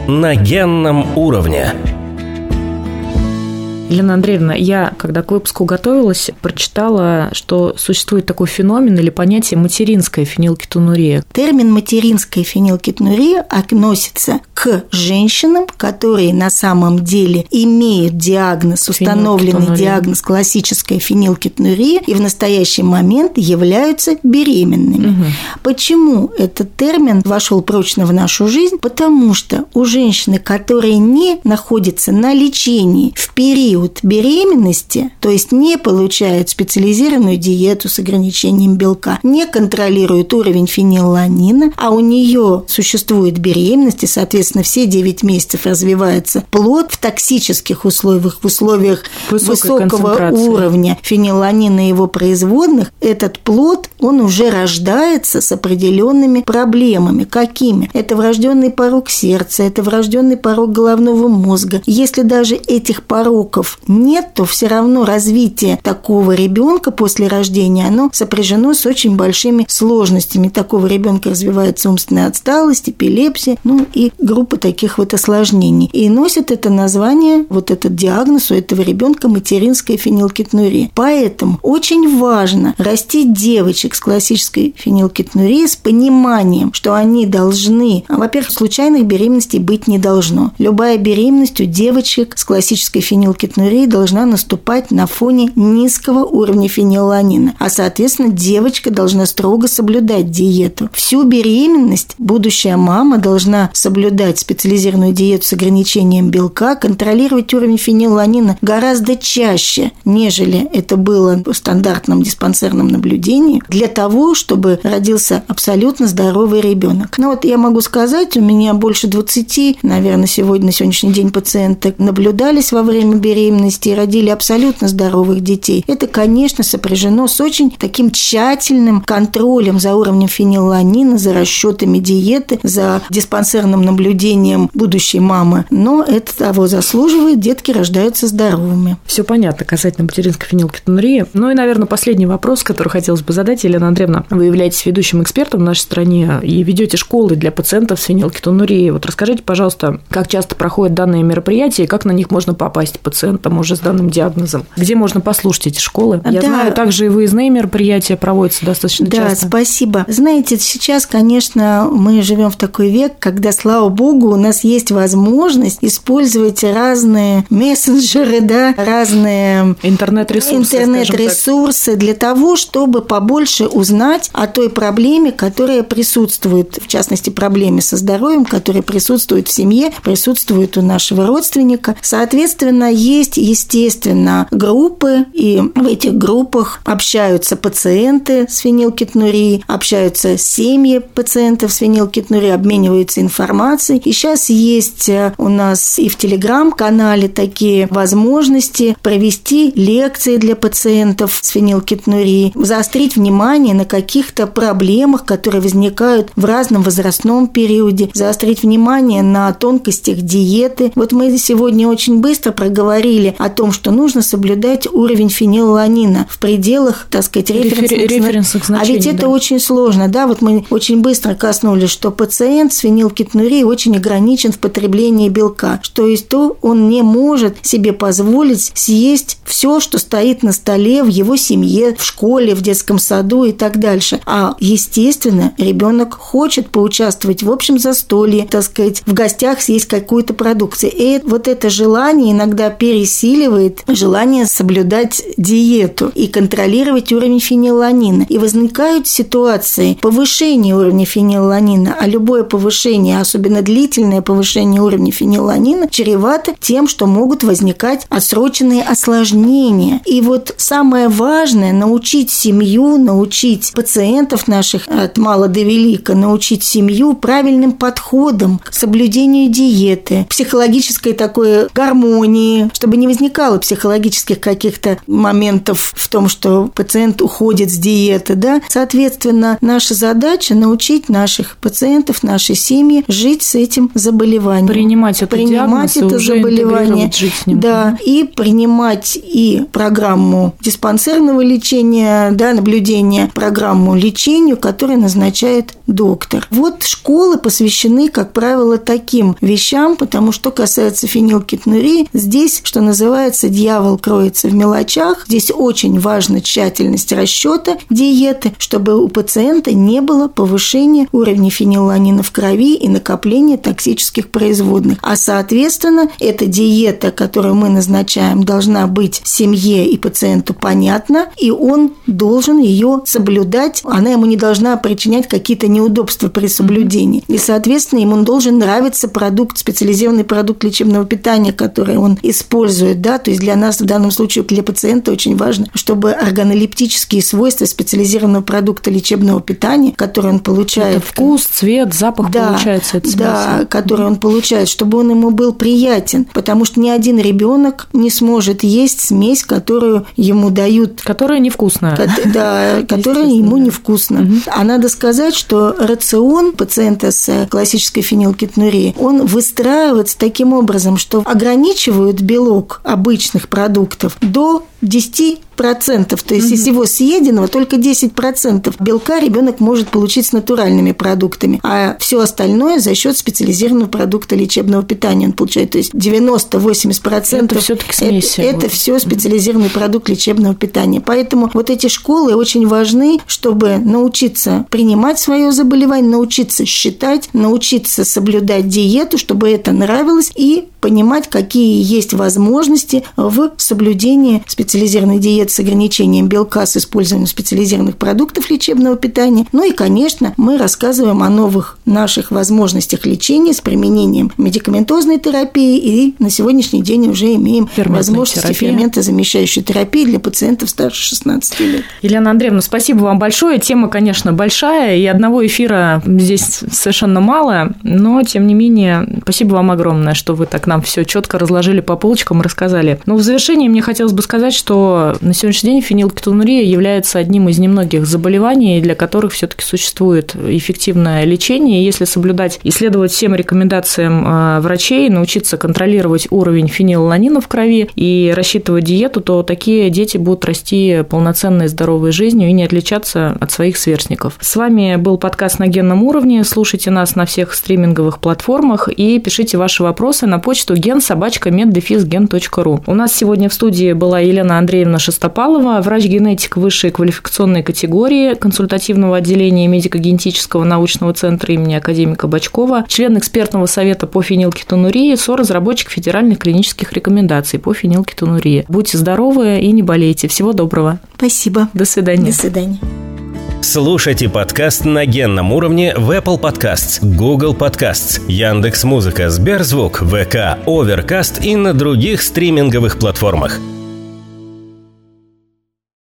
На генном уровне. Елена Андреевна, я, когда к выпуску готовилась, прочитала, что существует такой феномен или понятие материнская фенилкетонурия. Термин материнская фенилкетонурия относится к женщинам, которые на самом деле имеют диагноз, установленный диагноз классическая фенилкетонурия и в настоящий момент являются беременными. Угу. Почему этот термин вошел прочно в нашу жизнь? Потому что у женщины, которые не находятся на лечении в период период беременности, то есть не получают специализированную диету с ограничением белка, не контролируют уровень фенилланина, а у нее существует беременность, и, соответственно, все 9 месяцев развивается плод в токсических условиях, в условиях Высокой высокого уровня фенилланина и его производных, этот плод, он уже рождается с определенными проблемами. Какими? Это врожденный порог сердца, это врожденный порог головного мозга. Если даже этих пороков рисков нет, то все равно развитие такого ребенка после рождения, оно сопряжено с очень большими сложностями. Такого ребенка развивается умственная отсталость, эпилепсия, ну и группа таких вот осложнений. И носит это название, вот этот диагноз у этого ребенка материнская фенилкетонурия. Поэтому очень важно растить девочек с классической фенилкетонурией с пониманием, что они должны, во-первых, случайных беременностей быть не должно. Любая беременность у девочек с классической фенилкетонурией гипотенурия должна наступать на фоне низкого уровня фенилаланина, а, соответственно, девочка должна строго соблюдать диету. Всю беременность будущая мама должна соблюдать специализированную диету с ограничением белка, контролировать уровень фенилаланина гораздо чаще, нежели это было в стандартном диспансерном наблюдении, для того, чтобы родился абсолютно здоровый ребенок. Ну вот я могу сказать, у меня больше 20, наверное, сегодня на сегодняшний день пациенток наблюдались во время беременности, беременности и родили абсолютно здоровых детей. Это, конечно, сопряжено с очень таким тщательным контролем за уровнем фенилланина, за расчетами диеты, за диспансерным наблюдением будущей мамы. Но это того заслуживает, детки рождаются здоровыми. Все понятно касательно материнской фенилкетонурии. Ну и, наверное, последний вопрос, который хотелось бы задать, Елена Андреевна. Вы являетесь ведущим экспертом в нашей стране и ведете школы для пациентов с фенилкетонурией. Вот расскажите, пожалуйста, как часто проходят данные мероприятия и как на них можно попасть пациенту? Пациентом уже с данным диагнозом. Где можно послушать эти школы? Я да. знаю, также и выездные мероприятия проводятся достаточно да, часто. Да, спасибо. Знаете, сейчас, конечно, мы живем в такой век, когда, слава богу, у нас есть возможность использовать разные мессенджеры, да, разные интернет-ресурсы, интернет-ресурсы для того, чтобы побольше узнать о той проблеме, которая присутствует, в частности, проблеме со здоровьем, которая присутствует в семье, присутствует у нашего родственника. Соответственно, есть есть, естественно, группы, и в этих группах общаются пациенты с фенилкетонурией, общаются семьи пациентов с фенилкетонурией, обмениваются информацией. И сейчас есть э, у нас и в Телеграм-канале такие возможности провести лекции для пациентов с фенилкетонурией, заострить внимание на каких-то проблемах, которые возникают в разном возрастном периоде, заострить внимание на тонкостях диеты. Вот мы сегодня очень быстро проговорили говорили о том, что нужно соблюдать уровень фенилаланина в пределах, так сказать, референсных, референсных значений. А ведь это да. очень сложно, да, вот мы очень быстро коснулись, что пациент с фенилкетонурией очень ограничен в потреблении белка, что есть то он не может себе позволить съесть все, что стоит на столе в его семье, в школе, в детском саду и так дальше. А, естественно, ребенок хочет поучаствовать в общем застолье, так сказать, в гостях съесть какую-то продукцию. И вот это желание иногда пересиливает желание соблюдать диету и контролировать уровень фенилаланина. И возникают ситуации повышения уровня фенилаланина, а любое повышение, особенно длительное повышение уровня фенилаланина, чревато тем, что могут возникать отсроченные осложнения. И вот самое важное – научить семью, научить пациентов наших от мала до велика, научить семью правильным подходам к соблюдению диеты, психологической такой гармонии, чтобы не возникало психологических каких-то моментов в том, что пациент уходит с диеты, да. Соответственно, наша задача научить наших пациентов, наши семьи жить с этим заболеванием. Принимать это принимать это заболевание. Жить с ним. Да, и принимать и программу диспансерного лечения, да, наблюдения, программу лечению, которую назначает доктор. Вот школы посвящены, как правило, таким вещам, потому что касается фенилкетонурии, здесь, что называется, дьявол кроется в мелочах. Здесь очень важна тщательность расчета диеты, чтобы у пациента не было повышения уровня фенилаланина в крови и накопления токсических производных. А, соответственно, эта диета, которую мы назначаем, должна быть семье и пациенту понятна, и он должен ее соблюдать. Она ему не должна причинять какие-то неудобства при соблюдении. И, соответственно, ему должен нравиться продукт, специализированный продукт лечебного питания, который он использует. Да? То есть для нас в данном случае, для пациента очень важно, чтобы органолептические свойства специализированного продукта лечебного питания, который он получает... Это вкус, цвет, запах да, получается. Это да, который он получает, чтобы он ему был приятен. Потому что ни один ребенок не сможет есть смесь, которую ему дают. Которая невкусная. Да, которая ему невкусна. А надо сказать, что рацион пациента с классической фенилкетонурией, он выстраивается таким образом, что ограничивают белок обычных продуктов до 10 процентов, то есть угу. из всего съеденного только 10 процентов. Белка ребенок может получить с натуральными продуктами, а все остальное за счет специализированного продукта лечебного питания он получает, то есть 90-80 процентов это все-таки смеси. Это, это все специализированный продукт лечебного питания, поэтому вот эти школы очень важны, чтобы научиться принимать свое заболевание, научиться считать, научиться соблюдать диету, чтобы это нравилось и понимать, какие есть возможности в соблюдении специализированной диеты с ограничением белка с использованием специализированных продуктов лечебного питания. Ну и, конечно, мы рассказываем о новых наших возможностях лечения с применением медикаментозной терапии и на сегодняшний день уже имеем возможности ферментозамещающей терапии для пациентов старше 16 лет. Елена Андреевна, спасибо вам большое. Тема, конечно, большая, и одного эфира здесь совершенно мало, но, тем не менее, спасибо вам огромное, что вы так нам все четко разложили по полочкам и рассказали. Но в завершении мне хотелось бы сказать, что на сегодняшний день фенилкетонурия является одним из немногих заболеваний, для которых все-таки существует эффективное лечение. Если соблюдать и следовать всем рекомендациям э, врачей, научиться контролировать уровень фенилаланина в крови и рассчитывать диету, то такие дети будут расти полноценной здоровой жизнью и не отличаться от своих сверстников. С вами был подкаст на генном уровне. Слушайте нас на всех стриминговых платформах и пишите ваши вопросы на почту ген-собачка-меддефизген.ру. У нас сегодня в студии была Елена Андреевна Шестопалова, врач-генетик высшей квалификационной категории консультативного отделения медико-генетического научного центра имени академика Бачкова, член экспертного совета по фенилкетонурии, соразработчик федеральных клинических рекомендаций по фенилкетонурии. Будьте здоровы и не болейте. Всего доброго. Спасибо. До свидания. До свидания. Слушайте подкаст на генном уровне в Apple Podcasts, Google Podcasts, Яндекс.Музыка, Сберзвук, ВК, Overcast и на других стриминговых платформах.